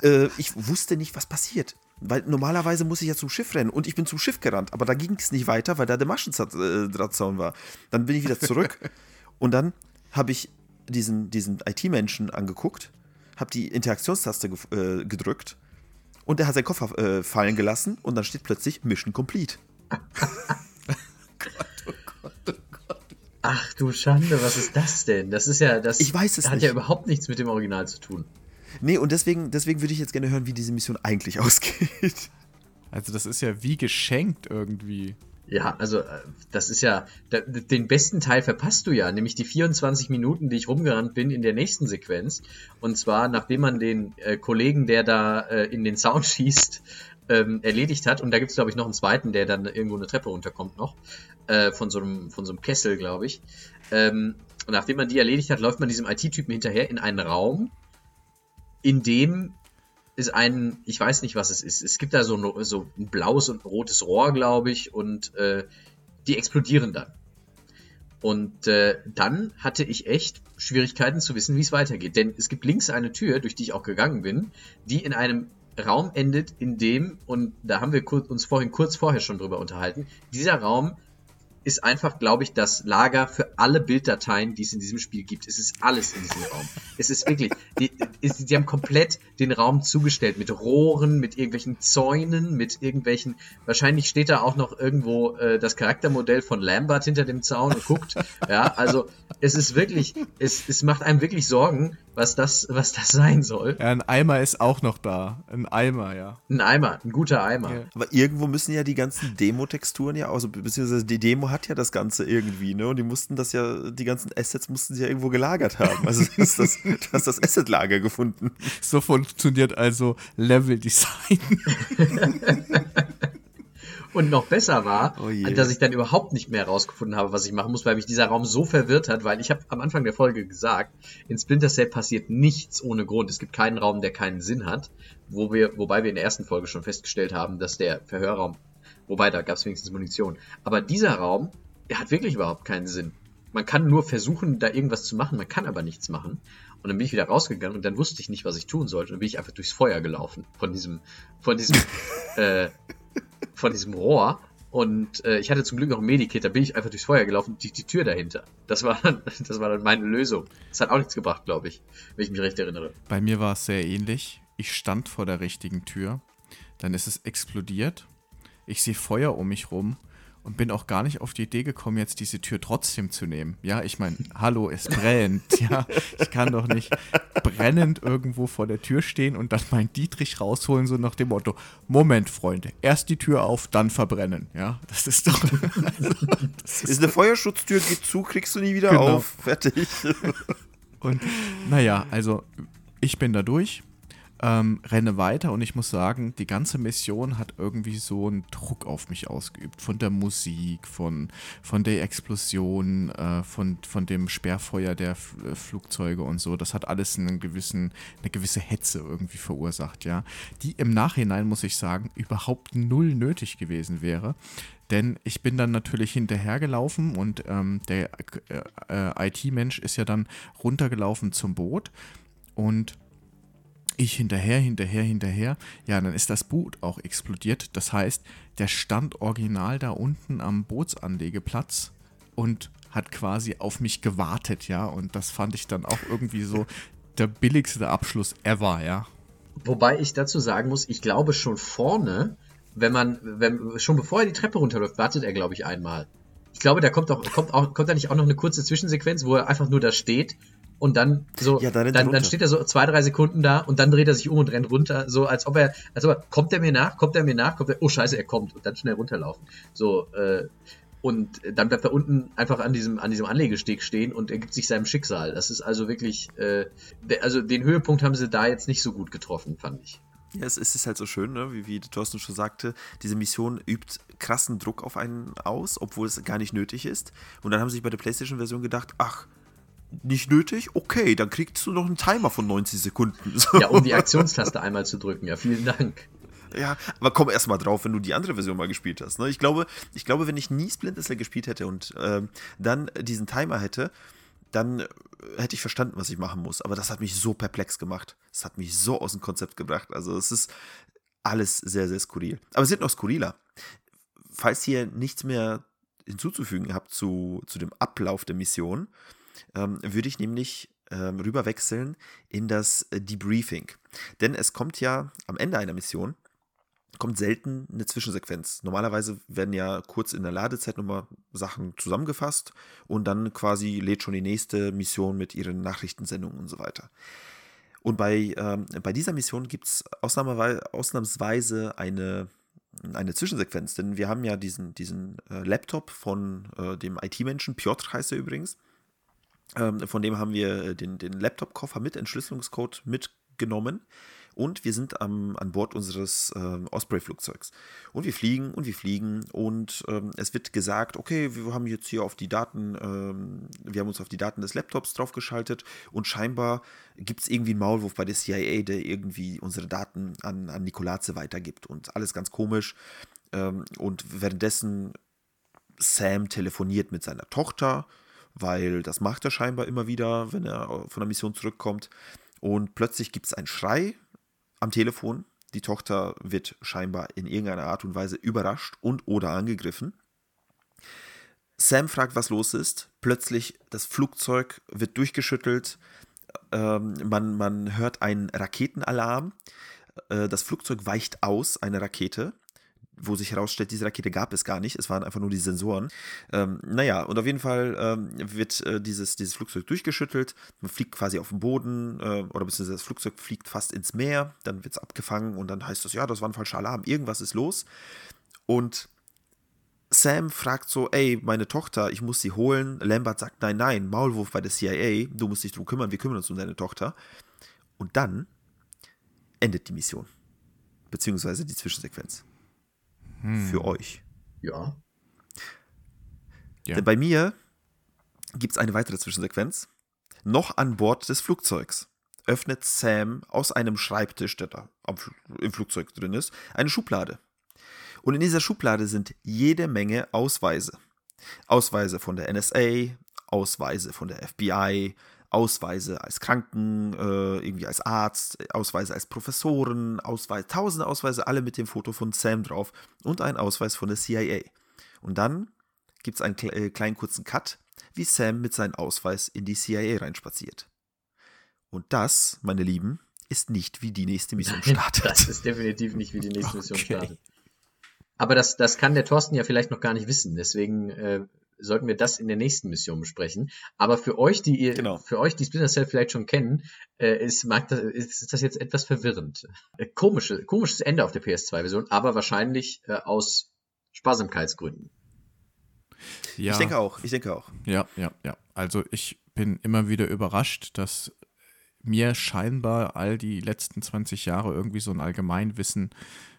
Äh, ich wusste nicht, was passiert. Weil normalerweise muss ich ja zum Schiff rennen und ich bin zum Schiff gerannt, aber da ging es nicht weiter, weil da der Maschendrahtzaun war. Dann bin ich wieder zurück (laughs) und dann habe ich diesen, diesen IT-Menschen angeguckt, habe die Interaktionstaste äh, gedrückt und er hat seinen Koffer äh, fallen gelassen und dann steht plötzlich Mission Complete. Gott, oh Gott, oh Gott. Ach du Schande, was ist das denn? Das ist ja, das ich weiß es hat nicht. ja überhaupt nichts mit dem Original zu tun. Nee, und deswegen, deswegen würde ich jetzt gerne hören, wie diese Mission eigentlich (laughs) ausgeht. Also das ist ja wie geschenkt irgendwie. Ja, also äh, das ist ja, den besten Teil verpasst du ja, nämlich die 24 Minuten, die ich rumgerannt bin in der nächsten Sequenz. Und zwar, nachdem man den äh, Kollegen, der da äh, in den Sound (laughs) schießt, ähm, erledigt hat. Und da gibt es, glaube ich, noch einen zweiten, der dann irgendwo eine Treppe runterkommt noch. Äh, von, so einem, von so einem Kessel, glaube ich. Ähm, und nachdem man die erledigt hat, läuft man diesem IT-Typen hinterher in einen Raum, in dem ist ein, ich weiß nicht, was es ist. Es gibt da so, ein, so ein blaues und ein rotes Rohr, glaube ich, und äh, die explodieren dann. Und äh, dann hatte ich echt Schwierigkeiten zu wissen, wie es weitergeht. Denn es gibt links eine Tür, durch die ich auch gegangen bin, die in einem Raum endet, in dem, und da haben wir uns vorhin kurz vorher schon drüber unterhalten, dieser Raum ist einfach, glaube ich, das Lager für alle Bilddateien, die es in diesem Spiel gibt. Es ist alles in diesem Raum. Es ist wirklich, die, ist, die haben komplett den Raum zugestellt mit Rohren, mit irgendwelchen Zäunen, mit irgendwelchen, wahrscheinlich steht da auch noch irgendwo äh, das Charaktermodell von Lambert hinter dem Zaun und guckt. Ja, also es ist wirklich, es, es macht einem wirklich Sorgen, was das, was das sein soll. Ja, ein Eimer ist auch noch da. Ein Eimer, ja. Ein Eimer, ein guter Eimer. Ja. Aber irgendwo müssen ja die ganzen Demo-Texturen ja, also beziehungsweise die Demo hat ja das Ganze irgendwie, ne? Und die mussten das ja, die ganzen Assets mussten sie ja irgendwo gelagert haben. Also (laughs) ist das, du hast das Asset-Lager gefunden. So funktioniert also Level-Design. (laughs) Und noch besser war, Oh dass ich dann überhaupt nicht mehr herausgefunden habe, was ich machen muss, weil mich dieser Raum so verwirrt hat, weil ich habe am Anfang der Folge gesagt, in Splinter Cell passiert nichts ohne Grund. Es gibt keinen Raum, der keinen Sinn hat, wo wir, wobei wir in der ersten Folge schon festgestellt haben, dass der Verhörraum, wobei da gab es wenigstens Munition, aber dieser Raum, der hat wirklich überhaupt keinen Sinn. Man kann nur versuchen, da irgendwas zu machen, man kann aber nichts machen. Und dann bin ich wieder rausgegangen und dann wusste ich nicht, was ich tun sollte. Und dann bin ich einfach durchs Feuer gelaufen von diesem, von diesem, (laughs) äh, von diesem Rohr. Und äh, ich hatte zum Glück noch ein Medikit, da bin ich einfach durchs Feuer gelaufen, die, die Tür dahinter. Das war dann, (laughs) das war dann meine Lösung. Das hat auch nichts gebracht, glaube ich, wenn ich mich recht erinnere. Bei mir war es sehr ähnlich. Ich stand vor der richtigen Tür. Dann ist es explodiert. Ich sehe Feuer um mich rum und bin auch gar nicht auf die Idee gekommen, jetzt diese Tür trotzdem zu nehmen. Ja, ich meine, hallo, es brennt. (laughs) Ja, ich kann doch nicht brennend irgendwo vor der Tür stehen und dann meinen Dietrich rausholen, so nach dem Motto: Moment, Freunde, erst die Tür auf, dann verbrennen. Ja, das ist doch. (laughs) (laughs) Ist eine Feuerschutztür, geht zu, kriegst du nie wieder Genau. auf. Fertig. Und naja, also ich bin da durch, ähm, renne weiter und ich muss sagen, die ganze Mission hat irgendwie so einen Druck auf mich ausgeübt. Von der Musik, von, von der Explosion, äh, von, von dem Sperrfeuer der F äh, Flugzeuge und so. Das hat alles einen gewissen, eine gewisse Hetze irgendwie verursacht, ja. Die im Nachhinein, muss ich sagen, überhaupt null nötig gewesen wäre. Denn ich bin dann natürlich hinterhergelaufen und ähm, der äh, äh, IT-Mensch ist ja dann runtergelaufen zum Boot und ich hinterher, hinterher, hinterher. Ja, dann ist das Boot auch explodiert. Das heißt, der stand original da unten am Bootsanlegeplatz und hat quasi auf mich gewartet, ja. Und das fand ich dann auch irgendwie so (laughs) der billigste Abschluss ever, ja. Wobei ich dazu sagen muss, ich glaube schon vorne, wenn man, wenn, schon bevor er die Treppe runterläuft, wartet er, glaube ich, einmal. Ich glaube, da kommt auch, kommt auch, kommt da nicht auch noch eine kurze Zwischensequenz, wo er einfach nur da steht und dann so, Ja, dann dann, dann steht er so zwei, drei Sekunden da und dann dreht er sich um und rennt runter, so als ob er, als ob er, kommt er mir nach, kommt er mir nach, kommt er, oh scheiße, er kommt und dann schnell runterlaufen. So, äh, und dann bleibt er unten einfach an diesem, an diesem Anlegesteg stehen und ergibt sich seinem Schicksal. Das ist also wirklich, äh, also den Höhepunkt haben sie da jetzt nicht so gut getroffen, fand ich. Ja, es ist es ist halt so schön, ne? wie, wie Thorsten schon sagte, diese Mission übt krassen Druck auf einen aus, obwohl es gar nicht nötig ist. Und dann haben sie sich bei der PlayStation-Version gedacht, ach, nicht nötig? Okay, dann kriegst du noch einen Timer von 90 Sekunden. (laughs) So. Ja, um die Aktionstaste einmal zu drücken. Ja, vielen Dank. Ja, aber komm erst mal drauf, wenn du die andere Version mal gespielt hast. Ne? Ich, glaube, ich glaube, wenn ich nie Splinter Cell gespielt hätte und ähm, dann diesen Timer hätte, dann äh, hätte ich verstanden, was ich machen muss. Aber das hat mich so perplex gemacht. Das hat mich so aus dem Konzept gebracht. Also es ist alles sehr, sehr skurril. Aber es wird noch skurriler. Falls ihr nichts mehr hinzuzufügen habt zu, zu dem Ablauf der Mission, ähm, würde ich nämlich ähm, rüberwechseln in das äh, Debriefing. Denn es kommt ja am Ende einer Mission, kommt selten eine Zwischensequenz. Normalerweise werden ja kurz in der Ladezeit nochmal Sachen zusammengefasst und dann quasi lädt schon die nächste Mission mit ihren Nachrichtensendungen und so weiter. Und bei, ähm, bei dieser Mission gibt es ausnahmsweise eine, eine Zwischensequenz, denn wir haben ja diesen, diesen äh, Laptop von äh, dem IT-Menschen, Piotr heißt er übrigens, ähm, von dem haben wir äh, den, den Laptop-Koffer mit Entschlüsselungscode mitgenommen. Und wir sind am, an Bord unseres ähm, Osprey-Flugzeugs. Und wir fliegen und wir fliegen. Und ähm, es wird gesagt, okay, wir haben jetzt hier auf die Daten, ähm, wir haben uns auf die Daten des Laptops draufgeschaltet. Und scheinbar gibt es irgendwie einen Maulwurf bei der CIA, der irgendwie unsere Daten an, an Nikolaze weitergibt. Und alles ganz komisch. Ähm, und währenddessen Sam telefoniert mit seiner Tochter, weil das macht er scheinbar immer wieder, wenn er von der Mission zurückkommt. Und plötzlich gibt es einen Schrei am Telefon. Die Tochter wird scheinbar in irgendeiner Art und Weise überrascht und oder angegriffen. Sam fragt, was los ist. Plötzlich das Flugzeug wird durchgeschüttelt. Ähm, man, man hört einen Raketenalarm. Äh, das Flugzeug weicht aus, eine Rakete wo sich herausstellt, diese Rakete gab es gar nicht, es waren einfach nur die Sensoren. Ähm, naja, und auf jeden Fall ähm, wird äh, dieses, dieses Flugzeug durchgeschüttelt, man fliegt quasi auf den Boden äh, oder beziehungsweise das Flugzeug fliegt fast ins Meer, dann wird es abgefangen und dann heißt es, ja, das war ein falscher Alarm, irgendwas ist los. Und Sam fragt so, ey, meine Tochter, ich muss sie holen. Lambert sagt, nein, nein, Maulwurf bei der CIA, du musst dich drum kümmern, wir kümmern uns um deine Tochter. Und dann endet die Mission. Beziehungsweise die Zwischensequenz. Hm. Für euch. Ja. ja. Denn bei mir gibt es eine weitere Zwischensequenz. Noch an Bord des Flugzeugs öffnet Sam aus einem Schreibtisch, der da im Flugzeug drin ist, eine Schublade. Und in dieser Schublade sind jede Menge Ausweise. Ausweise von der NSA, Ausweise von der FBI, Ausweise als Kranken, äh, irgendwie als Arzt, Ausweise als Professoren, Ausweise, tausende Ausweise, alle mit dem Foto von Sam drauf und ein Ausweis von der CIA. Und dann gibt es einen äh, kleinen kurzen Cut, wie Sam mit seinem Ausweis in die CIA reinspaziert. Und das, meine Lieben, ist nicht wie die nächste Mission (laughs) startet. Das ist definitiv nicht wie die nächste Mission okay. startet. Aber das, das kann der Thorsten ja vielleicht noch gar nicht wissen. Deswegen äh, sollten wir das in der nächsten Mission besprechen. Aber für euch, die ihr, genau. für euch, die Splinter Cell vielleicht schon kennen, äh, ist, mag das, ist das jetzt etwas verwirrend. Äh, komische, komisches Ende auf der PS2-Version, aber wahrscheinlich äh, aus Sparsamkeitsgründen. Ja. Ich denke auch, ich denke auch. Ja, ja, ja. Also ich bin immer wieder überrascht, dass mir scheinbar all die letzten 20 Jahre irgendwie so ein Allgemeinwissen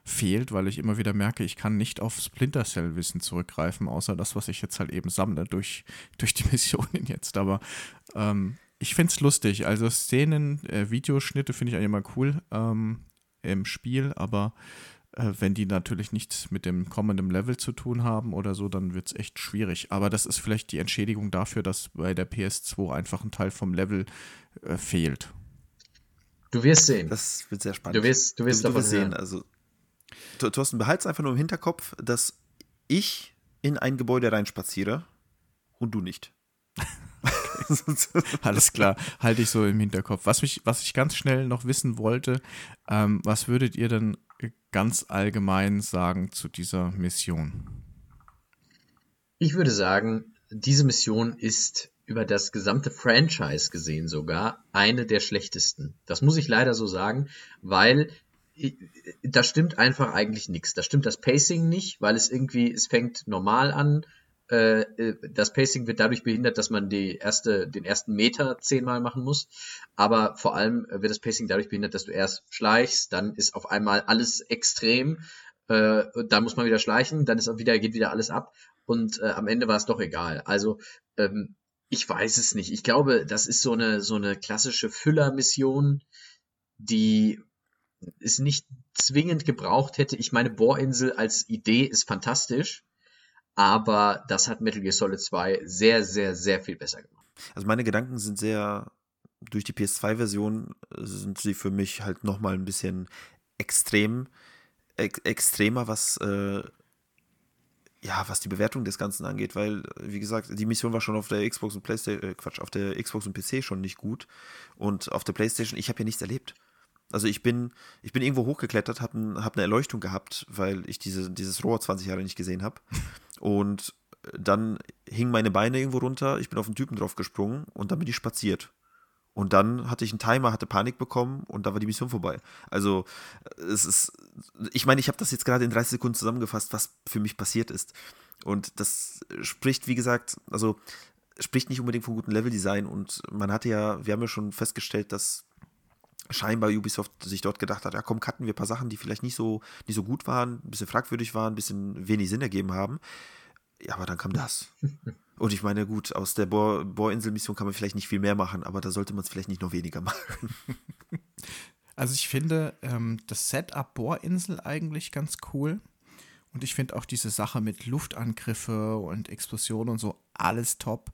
fehlt, weil ich immer wieder merke, ich kann nicht auf Splinter Cell Wissen zurückgreifen, außer das, was ich jetzt halt eben sammle durch, (laughs) durch die Missionen jetzt. Aber ähm, ich finde es lustig. Also Szenen, äh, Videoschnitte finde ich eigentlich immer cool ähm, im Spiel, aber äh, wenn die natürlich nichts mit dem kommenden Level zu tun haben oder so, dann wird es echt schwierig. Aber das ist vielleicht die Entschädigung dafür, dass bei der PS2 einfach ein Teil vom Level äh, fehlt. Du wirst sehen. Das wird sehr spannend. Du wirst, du wirst du, du wirst sehen. Also Thorsten, behalte es einfach nur im Hinterkopf, dass ich in ein Gebäude reinspaziere und du nicht. (laughs) Alles klar, halte ich so im Hinterkopf. Was, mich, was ich ganz schnell noch wissen wollte, ähm, was würdet ihr denn ganz allgemein sagen zu dieser Mission? Ich würde sagen, diese Mission ist über das gesamte Franchise gesehen sogar eine der schlechtesten. Das muss ich leider so sagen, weil da stimmt einfach eigentlich nichts. Da stimmt das Pacing nicht, weil es irgendwie, es fängt normal an. Äh, äh, das Pacing wird dadurch behindert, dass man die erste, den ersten Meter zehnmal machen muss. Aber vor allem wird das Pacing dadurch behindert, dass du erst schleichst, dann ist auf einmal alles extrem, äh, dann muss man wieder schleichen, dann ist auch wieder, geht wieder alles ab und äh, am Ende war es doch egal. Also ähm, ich weiß es nicht. Ich glaube, das ist so eine so eine klassische Füllermission, die es nicht zwingend gebraucht hätte. Ich meine, Bohrinsel als Idee ist fantastisch, aber das hat Metal Gear Solid 2 sehr, sehr, sehr viel besser gemacht. Also meine Gedanken sind sehr, durch die PS2-Version sind sie für mich halt nochmal ein bisschen extrem, ex extremer, was, äh, ja, was die Bewertung des Ganzen angeht, weil, wie gesagt, die Mission war schon auf der Xbox und Playstation, äh, Quatsch, auf der Xbox und PC schon nicht gut und auf der Playstation, ich habe ja nichts erlebt. Also ich bin, ich bin irgendwo hochgeklettert, habe hab eine Erleuchtung gehabt, weil ich diese, dieses Rohr 20 Jahre nicht gesehen habe. (laughs) Und dann hingen meine Beine irgendwo runter, ich bin auf den Typen drauf gesprungen und dann bin ich spaziert. Und dann hatte ich einen Timer, hatte Panik bekommen und da war die Mission vorbei. Also es ist, ich meine, ich habe das jetzt gerade in 30 Sekunden zusammengefasst, was für mich passiert ist. Und das spricht, wie gesagt, also spricht nicht unbedingt von gutem Leveldesign und man hatte ja, wir haben ja schon festgestellt, dass scheinbar Ubisoft sich dort gedacht hat, ja komm, cutten wir ein paar Sachen, die vielleicht nicht so, nicht so gut waren, ein bisschen fragwürdig waren, ein bisschen wenig Sinn ergeben haben. Ja, aber dann kam das. (laughs) Und ich meine, gut, aus der Bohrinsel-Mission kann man vielleicht nicht viel mehr machen, aber da sollte man es vielleicht nicht noch weniger machen. (laughs) Also ich finde ähm, das Setup Bohrinsel eigentlich ganz cool. Und ich finde auch diese Sache mit Luftangriffe und Explosionen und so alles top.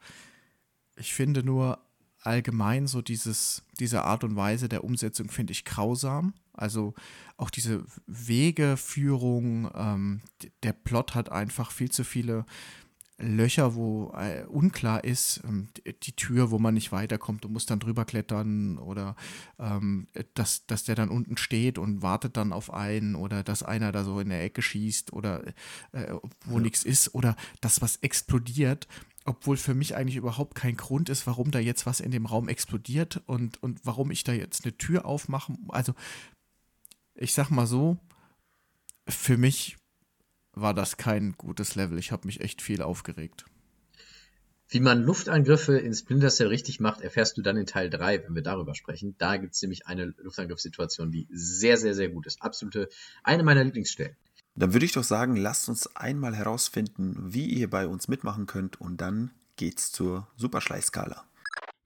Ich finde nur, allgemein so dieses, diese Art und Weise der Umsetzung finde ich grausam. Also auch diese Wegeführung, ähm, der Plot hat einfach viel zu viele Löcher, wo äh, unklar ist, ähm, die Tür, wo man nicht weiterkommt, du musst dann drüber klettern oder ähm, dass, dass der dann unten steht und wartet dann auf einen oder dass einer da so in der Ecke schießt oder äh, wo ja. nichts ist oder dass was explodiert, obwohl für mich eigentlich überhaupt kein Grund ist, warum da jetzt was in dem Raum explodiert und, und warum ich da jetzt eine Tür aufmache. Also ich sag mal so, für mich war das kein gutes Level. Ich habe mich echt viel aufgeregt. Wie man Luftangriffe in Splinter Cell richtig macht, erfährst du dann in Teil 3, wenn wir darüber sprechen. Da gibt es nämlich eine Luftangriffssituation, die sehr, sehr, sehr gut ist. Absolute, eine meiner Lieblingsstellen. Dann würde ich doch sagen, lasst uns einmal herausfinden, wie ihr bei uns mitmachen könnt und dann geht's zur Superschleichskala.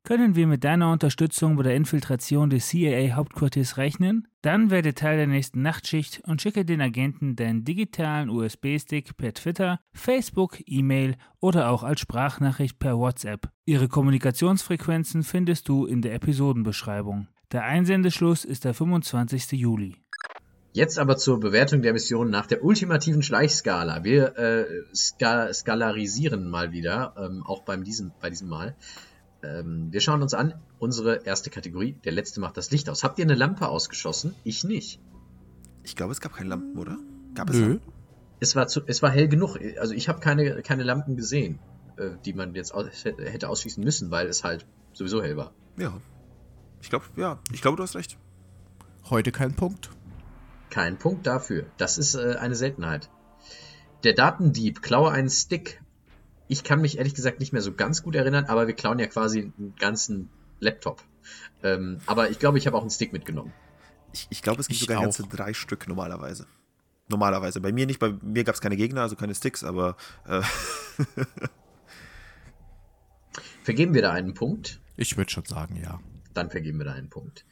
Können wir mit deiner Unterstützung bei der Infiltration des CIA-Hauptquartiers rechnen? Dann werde Teil der nächsten Nachtschicht und schicke den Agenten deinen digitalen USB-Stick per Twitter, Facebook, E-Mail oder auch als Sprachnachricht per WhatsApp. Ihre Kommunikationsfrequenzen findest du in der Episodenbeschreibung. Der Einsendeschluss ist der 25. Juli. Jetzt aber zur Bewertung der Mission nach der ultimativen Schleichskala. Wir äh, ska skalarisieren mal wieder, ähm, auch beim diesem, bei diesem Mal. Ähm, wir schauen uns an, unsere erste Kategorie, der letzte macht das Licht aus. Habt ihr eine Lampe ausgeschossen? Ich nicht. Ich glaube, es gab keine Lampen, oder? Gab es Nö. Lampen? Es war, zu, es war hell genug. Also ich habe keine, keine Lampen gesehen, äh, die man jetzt aus, hätte ausschließen müssen, weil es halt sowieso hell war. Ja. Ich glaube, ja, ich glaube, du hast recht. Heute kein Punkt. Kein Punkt dafür. Das ist äh, eine Seltenheit. Der Datendieb klaue einen Stick ich kann mich ehrlich gesagt nicht mehr so ganz gut erinnern, aber wir klauen ja quasi einen ganzen Laptop. Ähm, aber ich glaube, ich habe auch einen Stick mitgenommen. Ich, ich glaube, es gibt ich sogar auch. ganze drei Stück normalerweise. Normalerweise. Bei mir nicht, bei mir gab es keine Gegner, also keine Sticks, aber. Äh (laughs) vergeben wir da einen Punkt? Ich würde schon sagen, ja. Dann vergeben wir da einen Punkt.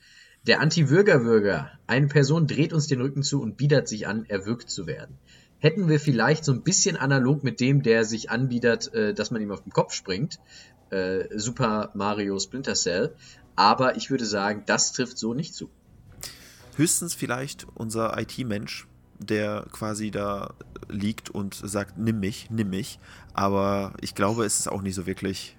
Der Anti-Würger-Würger. Eine Person dreht uns den Rücken zu und bietet sich an, erwürgt zu werden hätten wir vielleicht so ein bisschen analog mit dem, der sich anbietet, äh, dass man ihm auf den Kopf springt, äh, Super Mario Splinter Cell. Aber ich würde sagen, das trifft so nicht zu. Höchstens vielleicht unser IT-Mensch, der quasi da liegt und sagt, nimm mich, nimm mich. Aber ich glaube, es ist auch nicht so wirklich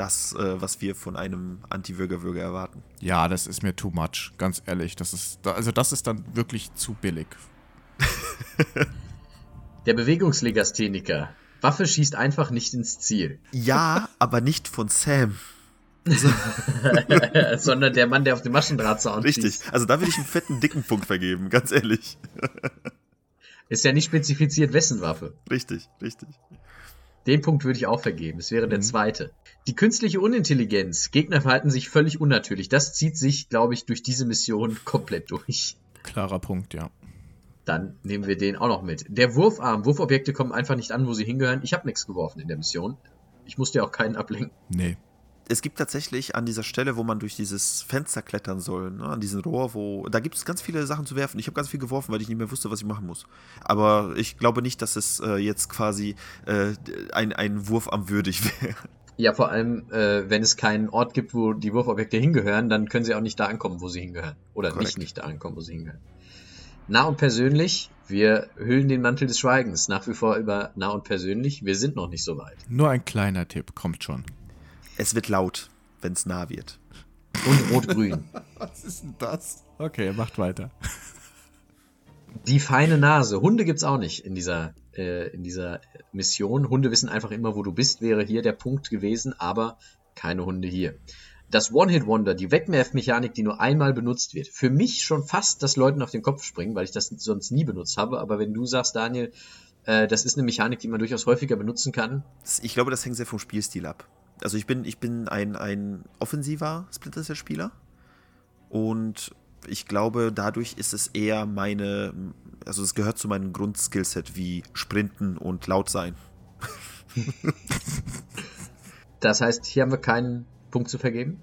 das, äh, was wir von einem Anti-Würger-Würger erwarten. Ja, das ist mir too much, ganz ehrlich. Das ist, also das ist dann wirklich zu billig. (laughs) Der Bewegungslegastheniker. Waffe schießt einfach nicht ins Ziel. Ja, aber nicht von Sam. (laughs) (laughs) Sondern der Mann, der auf dem Maschendrahtzaun Richtig. Schießt. Also da würde ich einen fetten, dicken Punkt vergeben, ganz ehrlich. Ist ja nicht spezifiziert, wessen Waffe. Richtig, richtig. Den Punkt würde ich auch vergeben. Es wäre mhm. der zweite. Die künstliche Unintelligenz. Gegner verhalten sich völlig unnatürlich. Das zieht sich, glaube ich, durch diese Mission komplett durch. Klarer Punkt, ja. Dann nehmen wir den auch noch mit. Der Wurfarm. Wurfobjekte kommen einfach nicht an, wo sie hingehören. Ich habe nichts geworfen in der Mission. Ich musste ja auch keinen ablenken. Nee. Es gibt tatsächlich an dieser Stelle, wo man durch dieses Fenster klettern soll, ne, an diesem Rohr, wo. Da gibt es ganz viele Sachen zu werfen. Ich habe ganz viel geworfen, weil ich nicht mehr wusste, was ich machen muss. Aber ich glaube nicht, dass es äh, jetzt quasi äh, ein, ein Wurfarm würdig (laughs) wäre. Ja, vor allem, äh, wenn es keinen Ort gibt, wo die Wurfobjekte hingehören, dann können sie auch nicht da ankommen, wo sie hingehören. Oder Korrekt. nicht nicht da ankommen, wo sie hingehören. Nah und persönlich, wir hüllen den Mantel des Schweigens nach wie vor über nah und persönlich. Wir sind noch nicht so weit. Nur ein kleiner Tipp, kommt schon. Es wird laut, wenn es nah wird. Und rot-grün. (laughs) Was ist denn das? Okay, macht weiter. Die feine Nase. Hunde gibt's auch nicht in dieser, äh, in dieser Mission. Hunde wissen einfach immer, wo du bist, wäre hier der Punkt gewesen, aber keine Hunde hier das One-Hit-Wonder, die Wegwerfmechanik, die nur einmal benutzt wird, für mich schon fast das Leuten auf den Kopf springen, weil ich das sonst nie benutzt habe. Aber wenn du sagst, Daniel, äh, das ist eine Mechanik, die man durchaus häufiger benutzen kann. Ich glaube, das hängt sehr vom Spielstil ab. Also ich bin, ich bin ein, ein offensiver Splinter Cell-Spieler und ich glaube, dadurch ist es eher meine, also es gehört zu meinem Grundskillset wie Sprinten und laut sein. (laughs) das heißt, hier haben wir keinen Punkt zu vergeben?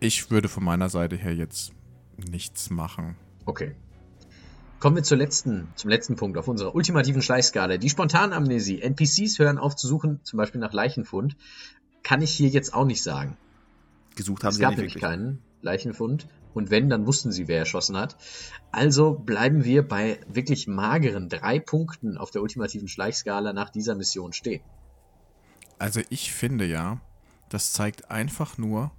Ich würde von meiner Seite her jetzt nichts machen. Okay. Kommen wir zur letzten, zum letzten Punkt auf unserer ultimativen Schleichskala. Die Spontanamnesie. NPCs hören auf zu suchen, zum Beispiel nach Leichenfund. Kann ich hier jetzt auch nicht sagen. Gesucht haben es sie gab ja nämlich wirklich. keinen Leichenfund. Und wenn, dann wussten sie, wer erschossen hat. Also bleiben wir bei wirklich mageren drei Punkten auf der ultimativen Schleichskala nach dieser Mission stehen. Also ich finde ja, das zeigt einfach nur,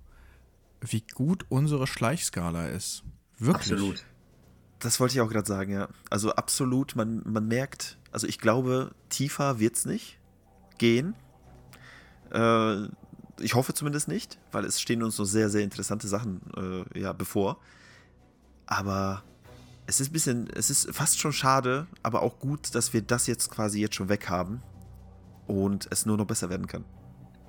wie gut unsere Schleichskala ist. Wirklich. Absolut. Das wollte ich auch gerade sagen, ja. Also absolut, man, man merkt, also ich glaube, tiefer wird es nicht gehen. Äh, ich hoffe zumindest nicht, weil es stehen uns noch sehr, sehr interessante Sachen äh, ja, bevor. Aber es ist ein bisschen, es ist fast schon schade, aber auch gut, dass wir das jetzt quasi jetzt schon weg haben und es nur noch besser werden kann.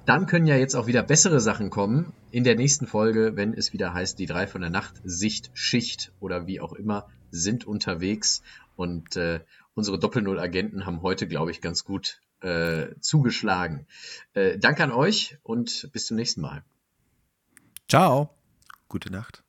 Dann können ja jetzt auch wieder bessere Sachen kommen in der nächsten Folge, wenn es wieder heißt, die drei von der Nacht, Sicht, Schicht oder wie auch immer sind unterwegs. Und äh, unsere Doppel-Null-Agenten haben heute, glaube ich, ganz gut äh, zugeschlagen. Äh, danke an euch und bis zum nächsten Mal. Ciao. Gute Nacht.